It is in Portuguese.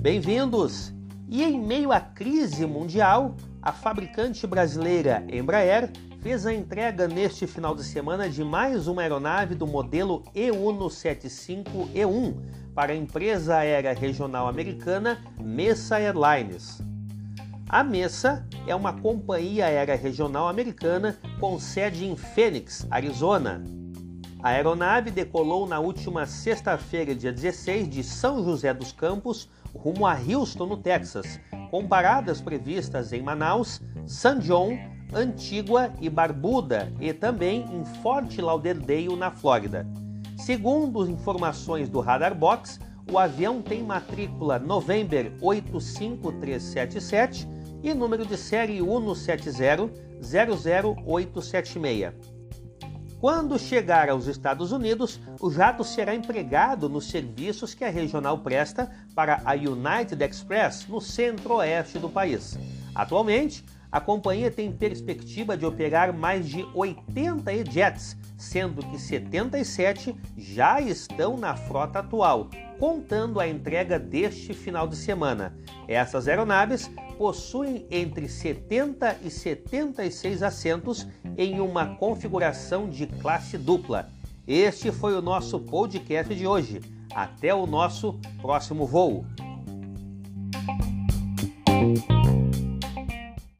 bem-vindos! E em meio à crise mundial, a fabricante brasileira Embraer fez a entrega neste final de semana de mais uma aeronave do modelo E175E1 para a empresa aérea regional americana Mesa Airlines. A Mesa é uma companhia aérea regional americana com sede em Phoenix, Arizona. A aeronave decolou na última sexta-feira, dia 16, de São José dos Campos, rumo a Houston, no Texas, com paradas previstas em Manaus, San John, Antigua e Barbuda e também em Fort Lauderdale, na Flórida. Segundo informações do Radar Box, o avião tem matrícula November 85377 e número de série 170 00876. Quando chegar aos Estados Unidos, o jato será empregado nos serviços que a regional presta para a United Express no centro-oeste do país. Atualmente, a companhia tem perspectiva de operar mais de 80 E-Jets, sendo que 77 já estão na frota atual, contando a entrega deste final de semana. Essas aeronaves possuem entre 70 e 76 assentos em uma configuração de classe dupla. Este foi o nosso podcast de hoje. Até o nosso próximo voo.